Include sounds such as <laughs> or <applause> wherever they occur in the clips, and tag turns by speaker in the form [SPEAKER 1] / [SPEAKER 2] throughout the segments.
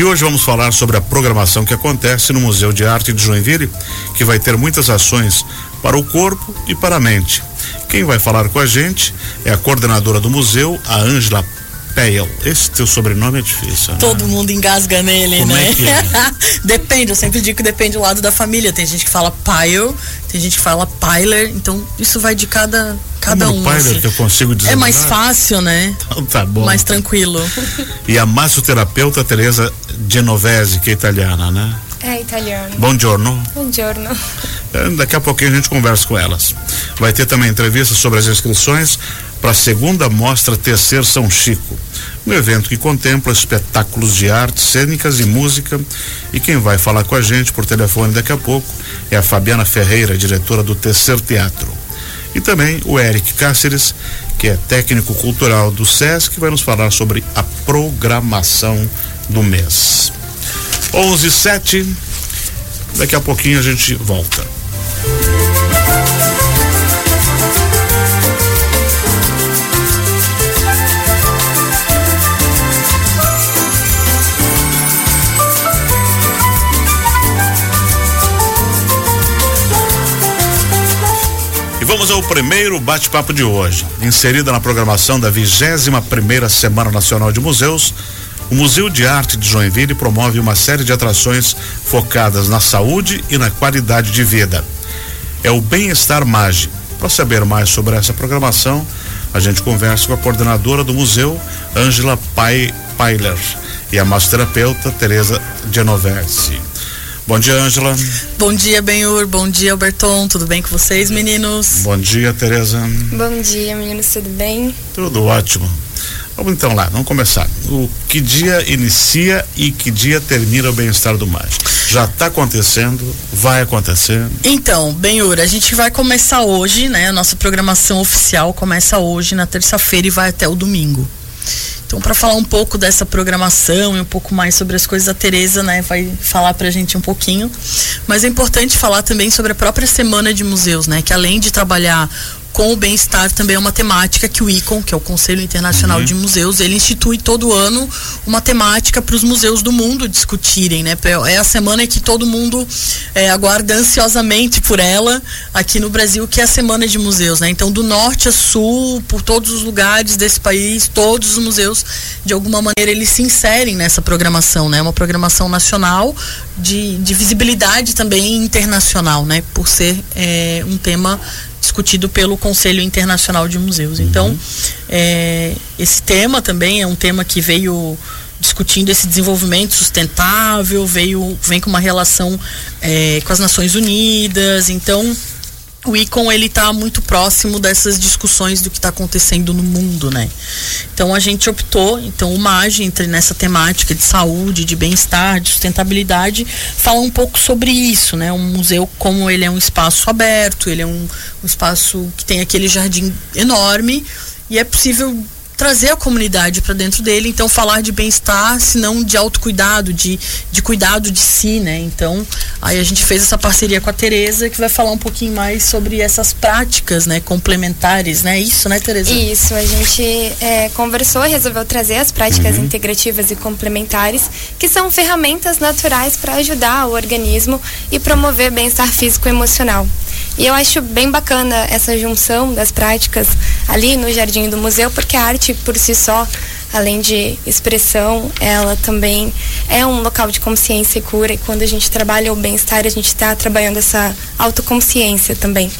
[SPEAKER 1] E hoje vamos falar sobre a programação que acontece no Museu de Arte de Joinville, que vai ter muitas ações para o corpo e para a mente. Quem vai falar com a gente é a coordenadora do museu, a Ângela Peil. Esse teu sobrenome é difícil, né?
[SPEAKER 2] Todo mundo engasga nele,
[SPEAKER 1] Como
[SPEAKER 2] né?
[SPEAKER 1] é que é? <laughs>
[SPEAKER 2] depende, eu sempre digo que depende do lado da família. Tem gente que fala Pyle, tem gente que fala Piler, então isso vai de cada, cada
[SPEAKER 1] Como
[SPEAKER 2] um.
[SPEAKER 1] no Piler
[SPEAKER 2] assim.
[SPEAKER 1] que eu consigo dizer
[SPEAKER 2] É mais fácil, né?
[SPEAKER 1] Então tá bom.
[SPEAKER 2] Mais tranquilo.
[SPEAKER 1] E a massoterapeuta Teresa Genovese, que é italiana, né?
[SPEAKER 3] É italiano.
[SPEAKER 1] Buongiorno.
[SPEAKER 3] Buongiorno.
[SPEAKER 1] É, Daqui a pouquinho a gente conversa com elas. Vai ter também entrevista sobre as inscrições para a segunda mostra Tecer São Chico, um evento que contempla espetáculos de artes cênicas e música. E quem vai falar com a gente por telefone daqui a pouco é a Fabiana Ferreira, diretora do Tecer Teatro. E também o Eric Cáceres, que é técnico cultural do SESC, vai nos falar sobre a programação do mês. 11 e 7. Daqui a pouquinho a gente volta. Vamos ao primeiro bate-papo de hoje. Inserida na programação da 21 primeira Semana Nacional de Museus, o Museu de Arte de Joinville promove uma série de atrações focadas na saúde e na qualidade de vida. É o Bem-Estar Mage. Para saber mais sobre essa programação, a gente conversa com a coordenadora do museu, Ângela Pai Pailer, e a massoterapeuta Teresa Genovese. Bom dia, Ângela.
[SPEAKER 2] Bom dia, Benhur. Bom dia, Alberton. Tudo bem com vocês, meninos?
[SPEAKER 1] Bom dia, Teresa.
[SPEAKER 3] Bom dia, meninos, tudo bem?
[SPEAKER 1] Tudo ótimo. Vamos então lá, vamos começar. O que dia inicia e que dia termina o bem-estar do mágico? Já está acontecendo, vai acontecendo.
[SPEAKER 2] Então, Benhur, a gente vai começar hoje, né? A nossa programação oficial começa hoje, na terça-feira, e vai até o domingo. Então, para falar um pouco dessa programação e um pouco mais sobre as coisas, a Tereza, né, vai falar pra gente um pouquinho. Mas é importante falar também sobre a própria semana de museus, né, que além de trabalhar com o bem-estar também é uma temática que o ICON, que é o Conselho Internacional de Museus, ele institui todo ano uma temática para os museus do mundo discutirem, né? É a semana que todo mundo é, aguarda ansiosamente por ela aqui no Brasil, que é a semana de museus, né? Então, do norte a sul, por todos os lugares desse país, todos os museus, de alguma maneira, eles se inserem nessa programação, né? Uma programação nacional de, de visibilidade também internacional, né? Por ser é, um tema discutido pelo Conselho Internacional de Museus. Então, é, esse tema também é um tema que veio discutindo esse desenvolvimento sustentável, veio vem com uma relação é, com as Nações Unidas. Então, o ICON ele está muito próximo dessas discussões do que está acontecendo no mundo, né? Então a gente optou, então o MAGE entre nessa temática de saúde, de bem-estar, de sustentabilidade, fala um pouco sobre isso, né? Um museu como ele é um espaço aberto, ele é um, um espaço que tem aquele jardim enorme e é possível trazer a comunidade para dentro dele, então falar de bem-estar, se não de autocuidado, de, de cuidado de si, né? Então, aí a gente fez essa parceria com a Tereza, que vai falar um pouquinho mais sobre essas práticas, né, complementares, né? Isso, né, Tereza?
[SPEAKER 3] Isso, a gente é, conversou e resolveu trazer as práticas integrativas e complementares, que são ferramentas naturais para ajudar o organismo e promover bem-estar físico e emocional. E eu acho bem bacana essa junção das práticas ali no jardim do museu, porque a arte por si só, além de expressão, ela também é um local de consciência e cura. E quando a gente trabalha o bem-estar, a gente está trabalhando essa autoconsciência também.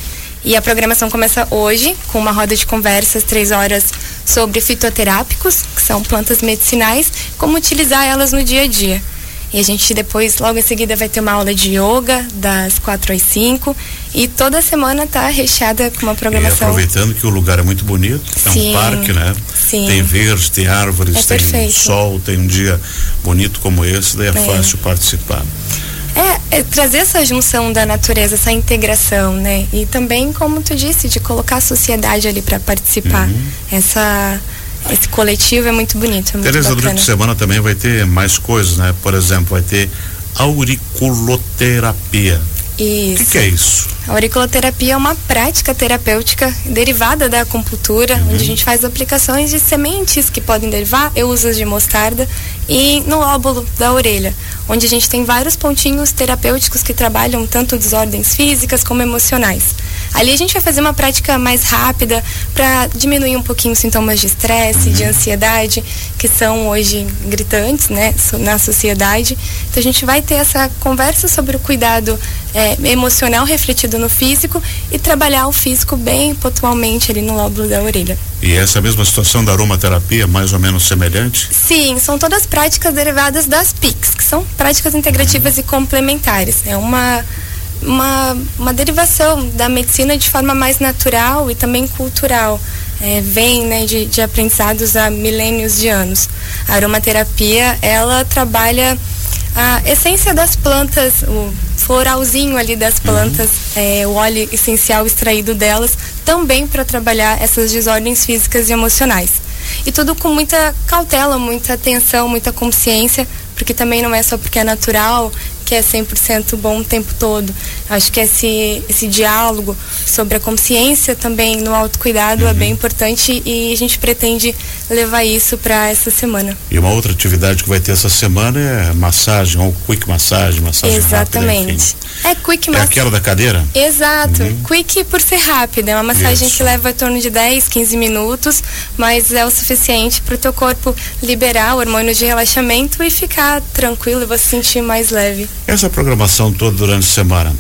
[SPEAKER 3] E a programação começa hoje com uma roda de conversas, três horas, sobre fitoterápicos, que são plantas medicinais, como utilizar elas no dia a dia. E a gente depois, logo em seguida, vai ter uma aula de yoga das 4 às 5. E toda semana tá recheada com uma
[SPEAKER 1] E
[SPEAKER 3] programação.
[SPEAKER 1] aproveitando que o lugar é muito bonito, é
[SPEAKER 3] Sim,
[SPEAKER 1] um parque, né?
[SPEAKER 3] sim.
[SPEAKER 1] Tem verde, tem árvores,
[SPEAKER 3] É
[SPEAKER 1] tem
[SPEAKER 3] perfeito.
[SPEAKER 1] sol, tem um dia bonito como esse, daí é,
[SPEAKER 3] É.
[SPEAKER 1] fácil participar.
[SPEAKER 3] É, é trazer essa junção da natureza, essa integração, né? E também, como tu disse, de colocar a sociedade ali para participar.
[SPEAKER 1] Uhum.
[SPEAKER 3] Essa, esse coletivo é muito bonito, é muito
[SPEAKER 1] Tereza,
[SPEAKER 3] bacana.
[SPEAKER 1] durante a semana também vai ter mais coisas, né? Por exemplo, vai ter auriculoterapia. O
[SPEAKER 3] Isso.
[SPEAKER 1] que, que é isso?
[SPEAKER 3] A auriculoterapia é uma prática terapêutica derivada da acupuntura,
[SPEAKER 1] Uhum.
[SPEAKER 3] onde a gente faz aplicações de sementes que podem derivar. Eu uso as de mostarda e no lóbulo da orelha, onde a gente tem vários pontinhos terapêuticos que trabalham tanto desordens físicas como emocionais. Ali a gente vai fazer uma prática mais rápida para diminuir um pouquinho os sintomas de estresse, de ansiedade, que são hoje gritantes né, na sociedade. Então a gente vai ter essa conversa sobre o cuidado é, emocional refletido no físico e trabalhar o físico bem pontualmente ali no lóbulo da orelha.
[SPEAKER 1] E essa mesma situação da aromaterapia, mais ou menos semelhante?
[SPEAKER 3] Sim, são todas práticas derivadas das PICs, que são práticas integrativas e complementares. É uma uma, uma derivação da medicina de forma mais natural e também cultural. É, vem né, de, de aprendizados há milênios de anos. A aromaterapia, ela trabalha a essência das plantas, o floralzinho ali das uhum. plantas, uhum. é, o óleo essencial extraído delas, também para trabalhar essas desordens físicas e emocionais. E tudo com muita cautela, muita atenção, muita consciência, porque também não é só porque é natural que é 100% bom o tempo todo. Acho que esse, esse diálogo sobre a consciência também no autocuidado uhum. é bem importante e a gente pretende levar isso para essa semana.
[SPEAKER 1] E uma outra atividade que vai ter essa semana é massagem, ou quick massagem, massagem
[SPEAKER 3] Exatamente.
[SPEAKER 1] Rápida, é quick massagem. É aquela da cadeira?
[SPEAKER 3] Exato. Uhum. Quick por ser rápida, é uma massagem isso. que leva em torno de 10, 15 minutos, mas é o suficiente para o teu corpo liberar o hormônio de relaxamento e ficar tranquilo e você sentir mais leve.
[SPEAKER 1] Essa programação toda durante a semana,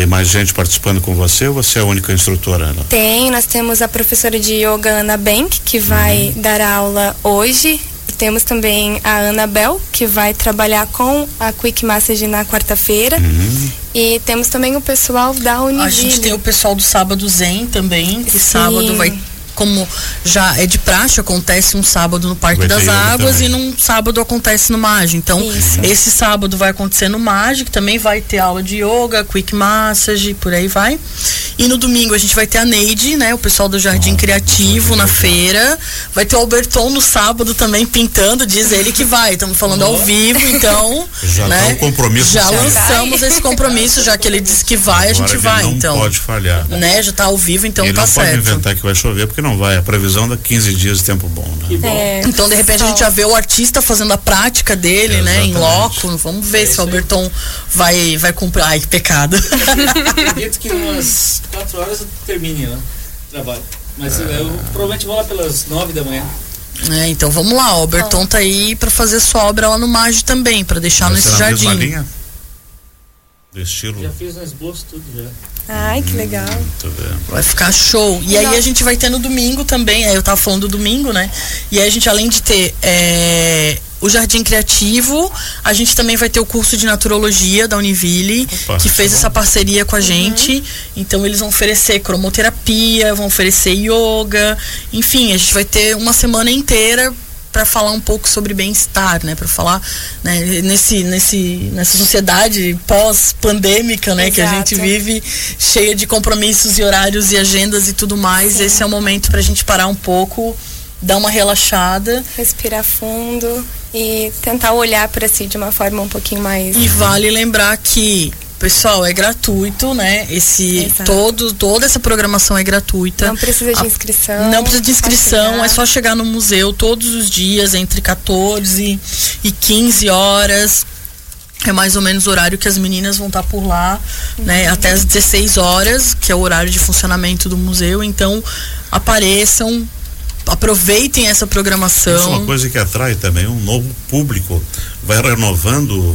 [SPEAKER 1] tem mais gente participando com você ou você é a única instrutora? Ana?
[SPEAKER 3] Tem, nós temos a professora de yoga Ana Bank, que vai uhum. dar aula hoje. E temos também a Anabel, que vai trabalhar com a Quick Massage na quarta-feira. Uhum. E temos também o pessoal da Univille. A
[SPEAKER 2] gente tem o pessoal do Sábado Zen também, que Sim. sábado vai como já é de praxe, acontece um sábado no Parque das Águas também. e num sábado acontece no MAG. Então, Isso. esse sábado vai acontecer no MAG, que também vai ter aula de yoga, quick massage, por aí vai. E no domingo a gente vai ter a Neide, né? O pessoal do Jardim ah, Criativo na feira. Vai ter o Alberton no sábado também pintando, diz ele que vai. Estamos falando oh. ao vivo, então. <laughs>
[SPEAKER 1] Já
[SPEAKER 2] né?
[SPEAKER 1] tá um compromisso.
[SPEAKER 2] Já lançamos esse compromisso, já que ele disse que vai, Agora a gente vai.
[SPEAKER 1] Não
[SPEAKER 2] então.
[SPEAKER 1] pode falhar.
[SPEAKER 2] Né? Já tá ao vivo, então ele tá
[SPEAKER 1] não
[SPEAKER 2] certo.
[SPEAKER 1] Pode inventar que vai chover, porque não vai. A previsão dá 15 dias de tempo bom, né?
[SPEAKER 2] É, então, de repente, a gente já vê o artista fazendo a prática dele, é, né? Em loco. Vamos ver é se o Alberton vai, vai cumprir. Ai, que pecado. <laughs>
[SPEAKER 4] Acredito que umas 4 horas horas termine né, o trabalho. Mas é. eu provavelmente vou lá pelas nove da manhã.
[SPEAKER 2] É, então vamos lá, o Alberton tá aí para fazer sua obra lá no Mage também, para deixar nesse jardim. Linha?
[SPEAKER 1] Do estilo.
[SPEAKER 4] Já fiz no esboço tudo já.
[SPEAKER 3] Ai, que legal.
[SPEAKER 2] Vai ficar show. E aí a gente vai ter no domingo também, aí eu tava falando do domingo, né? E aí a gente, além de ter é, o Jardim Criativo, a gente também vai ter o curso de naturologia da Univille, Opa, que fez tá essa parceria com a uhum. gente. Então eles vão oferecer cromoterapia, vão oferecer yoga, enfim, a gente vai ter uma semana inteira para falar um pouco sobre bem-estar, né? Para falar né? nesse, nesse, nessa sociedade pós-pandêmica, né? Exato. Que a gente vive cheia de compromissos e horários e agendas e tudo mais. Sim. Esse é o momento para a gente parar um pouco, dar uma relaxada,
[SPEAKER 3] respirar fundo e tentar olhar para si de uma forma um pouquinho mais.
[SPEAKER 2] E vale lembrar que Pessoal, é gratuito, né? Esse todo toda essa programação é gratuita.
[SPEAKER 3] Não precisa de inscrição.
[SPEAKER 2] Não precisa de inscrição, é só chegar no museu todos os dias entre 14 e 15 horas. É mais ou menos o horário que as meninas vão estar por lá, uhum. né? Até as 16 horas, que é o horário de funcionamento do museu. Então, apareçam, aproveitem essa programação. Isso
[SPEAKER 1] é uma coisa que atrai também um novo público, vai renovando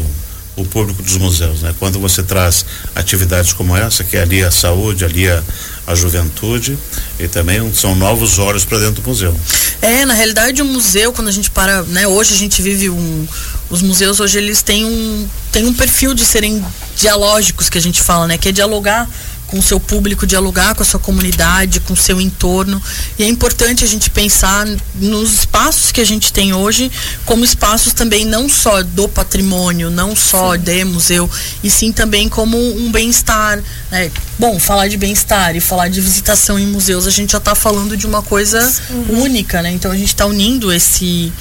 [SPEAKER 1] o público dos museus, né? Quando você traz atividades como essa, que é ali a saúde, ali a, a juventude e também são novos olhos para dentro do museu.
[SPEAKER 2] É, na realidade o museu, quando a gente para, né, hoje a gente vive um os museus hoje eles têm um têm um perfil de serem dialógicos que a gente fala, né, que é dialogar com o seu público, dialogar com a sua comunidade, com o seu entorno. E é importante a gente pensar nos espaços que a gente tem hoje como espaços também não só do patrimônio, não só de museu, e sim também como um bem-estar. Né? Bom, falar de bem-estar e falar de visitação em museus, a gente já está falando de uma coisa uhum. única, né? Então a gente está unindo esse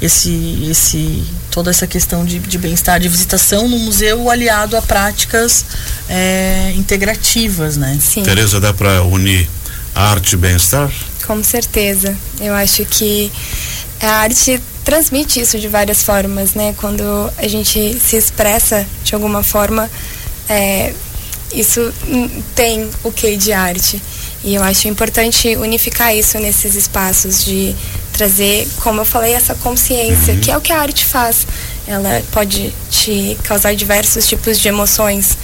[SPEAKER 2] esse, esse, toda essa questão de, de bem-estar, de visitação no museu aliado a práticas é, integrativas, né?
[SPEAKER 3] Sim.
[SPEAKER 1] Tereza, dá para unir arte e bem-estar?
[SPEAKER 3] Com certeza. Eu acho que a arte transmite isso de várias formas, né? Quando a gente se expressa de alguma forma, é, isso tem o que de arte. E eu acho importante unificar isso nesses espaços de trazer, como eu falei, essa consciência, uhum. que é o que a arte faz. Ela pode te causar diversos tipos de emoções.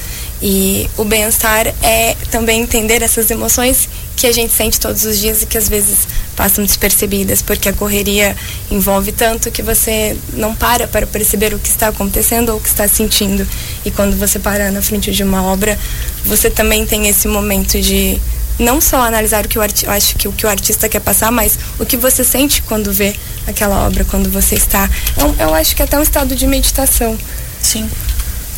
[SPEAKER 3] E o bem-estar é também entender essas emoções que a gente sente todos os dias e que às vezes passam despercebidas, porque a correria envolve tanto que você não para para perceber o que está acontecendo ou o que está sentindo. E quando você para na frente de uma obra, você também tem esse momento de não só analisar o que o artista, acho que o que o artista quer passar, mas o que você sente quando vê aquela obra, quando você está. Eu, eu acho que é até um estado de meditação.
[SPEAKER 2] Sim.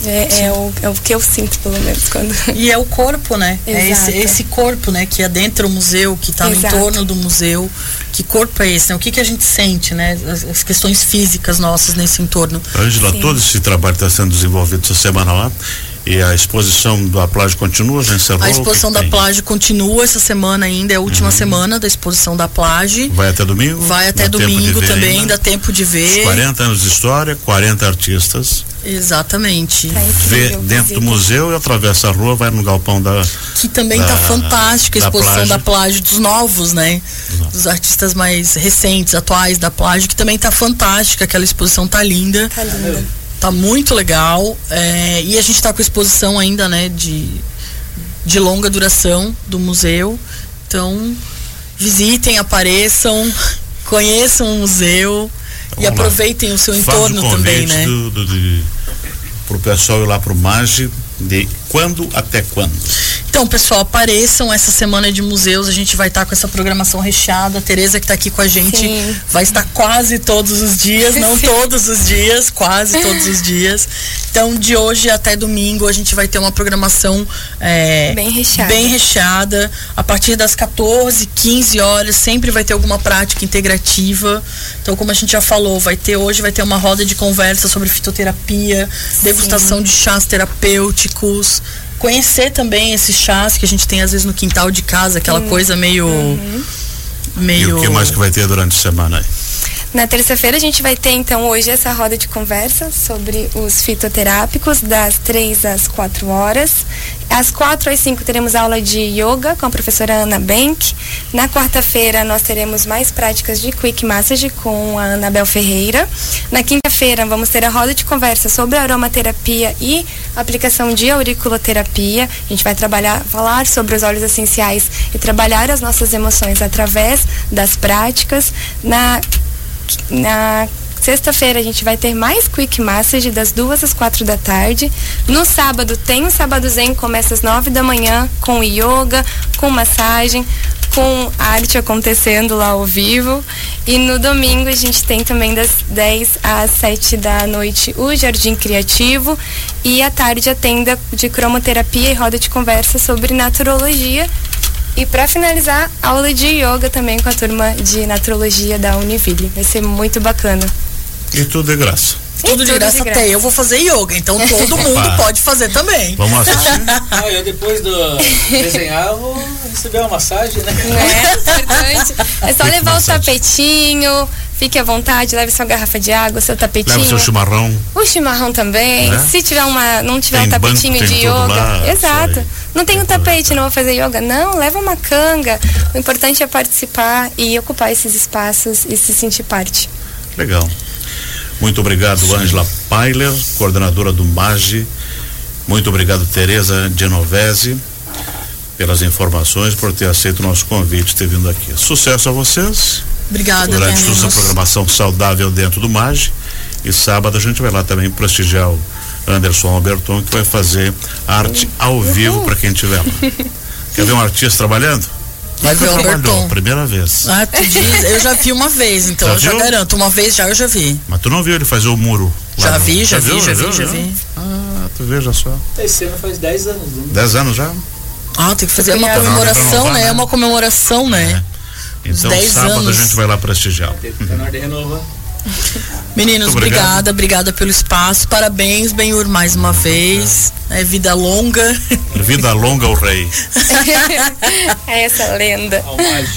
[SPEAKER 3] É, é, o, é o que eu sinto, pelo menos, quando. <laughs>
[SPEAKER 2] E é o corpo, né? É esse, esse corpo, né? Que é dentro do museu, que está no entorno do museu. Que corpo é esse, né? O que, que a gente sente, né? As, as questões físicas nossas nesse entorno.
[SPEAKER 1] Ângela, todo esse trabalho está sendo desenvolvido essa semana lá. E a exposição da Plágio continua, já encerrou?
[SPEAKER 2] A exposição da Plágio continua essa semana ainda, é a última uhum. semana da exposição da Plágio.
[SPEAKER 1] Vai até domingo?
[SPEAKER 2] Vai até domingo também, ainda. dá tempo de ver.
[SPEAKER 1] Os 40 anos de história, 40 artistas.
[SPEAKER 2] Exatamente.
[SPEAKER 1] Tá Vê dentro do museu e atravessa a rua, vai no galpão da.
[SPEAKER 2] Que também está fantástica a exposição da plágio. da plágio dos novos, né? Exato. Dos artistas mais recentes, atuais da plágio, que também está fantástica. Aquela exposição tá linda.
[SPEAKER 3] Tá linda.
[SPEAKER 2] Tá muito legal. É, e a gente está com exposição ainda, né? De, de longa duração do museu. Então, visitem, apareçam, <laughs> conheçam o museu. Vamos e aproveitem lá. o seu entorno também, né? Do, do,
[SPEAKER 1] do, pro pessoal ir lá pro MAGE de quando até quando?
[SPEAKER 2] Então, pessoal, apareçam essa semana de museus. A gente vai estar tá com essa programação recheada. A Tereza que está aqui com a gente Sim. vai estar quase todos os dias, não <laughs> Sim. todos os dias, quase todos os dias. Então, de hoje até domingo, a gente vai ter uma programação é,
[SPEAKER 3] bem, recheada.
[SPEAKER 2] bem recheada. A partir das 14, 15 horas, sempre vai ter alguma prática integrativa. Então, como a gente já falou, vai ter hoje vai ter uma roda de conversa sobre fitoterapia, degustação Sim. de chás terapêuticos conhecer também esses chás que a gente tem às vezes no quintal de casa, aquela hum. coisa meio. Uhum. meio.
[SPEAKER 1] E o que mais que vai ter durante a semana aí?
[SPEAKER 3] Na terça-feira a gente vai ter então hoje essa roda de conversa sobre os fitoterápicos das 3 às 4 horas. Às 4 às 5 teremos aula de yoga com a professora Ana Bank. Na quarta-feira nós teremos mais práticas de quick massage com a Anabel Ferreira. Na quinta-feira vamos ter a roda de conversa sobre aromaterapia e aplicação de auriculoterapia. A gente vai trabalhar, falar sobre os óleos essenciais e trabalhar as nossas emoções através das práticas. Na na Sexta-feira a gente vai ter mais Quick Massage das duas às quatro da tarde. No sábado tem o Sábado Zen, começa às nove da manhã com yoga, com massagem, com arte acontecendo lá ao vivo. E no domingo a gente tem também das 10 às 7 da noite o Jardim Criativo e à tarde a tenda de cromoterapia e roda de conversa sobre naturologia e para finalizar, aula de yoga também com a turma de naturologia da Univille. Vai ser muito bacana.
[SPEAKER 1] E tudo de graça.
[SPEAKER 2] Tudo, de, graça, de graça até eu vou fazer yoga, então todo <laughs> mundo pode fazer também.
[SPEAKER 1] Vamos assistir? <laughs>
[SPEAKER 4] ah, eu depois do desenhar eu vou receber uma massagem, né? <laughs>
[SPEAKER 3] É, importante. É só levar o tapetinho, Fique à vontade, leve sua garrafa de água, seu tapetinho.
[SPEAKER 1] Leve seu chimarrão.
[SPEAKER 3] O chimarrão também. Né? Se tiver uma, não tiver tem um tapetinho banco, de yoga. Lá, Exato. Não tem um tapete, não vou fazer yoga. Não, leva uma canga. O importante é participar e ocupar esses espaços e se sentir parte.
[SPEAKER 1] Legal. Muito obrigado, Ângela Pailer, coordenadora do MAGE. Muito obrigado, Tereza Genovese, pelas informações, por ter aceito o nosso convite, ter vindo aqui. Sucesso a vocês.
[SPEAKER 2] Obrigada,
[SPEAKER 1] Durante toda essa programação saudável dentro do MAGE. E sábado a gente vai lá também prestigiar o Anderson Alberton, que vai fazer arte ao vivo para quem estiver lá. <laughs> Quer ver um artista trabalhando?
[SPEAKER 2] Vai ver o Alberton.
[SPEAKER 1] Primeira vez.
[SPEAKER 2] Ah, tu diz, eu já vi uma vez, então já eu viu? já garanto. Uma vez já eu já vi.
[SPEAKER 1] Mas tu não viu ele fazer o muro?
[SPEAKER 2] Já vi, no... já, já, vi, já, vi, já vi.
[SPEAKER 1] Ah, tu veja só.
[SPEAKER 4] Esse ano faz 10 anos.
[SPEAKER 1] 10 né? anos já?
[SPEAKER 2] Ah, tem que fazer uma comemoração, né? É uma comemoração, né?
[SPEAKER 1] É. Então, sábado anos. a gente vai lá prestigiar. <laughs>
[SPEAKER 2] Meninos, obrigada, obrigada pelo espaço. Parabéns, Benhur, mais uma vez. É vida longa.
[SPEAKER 1] Vida longa ao rei. <laughs>
[SPEAKER 3] é essa lenda. Ao mais.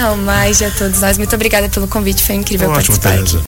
[SPEAKER 3] Ao mais a todos nós. Muito obrigada pelo convite, foi incrível Ótimo, participar. Tereza.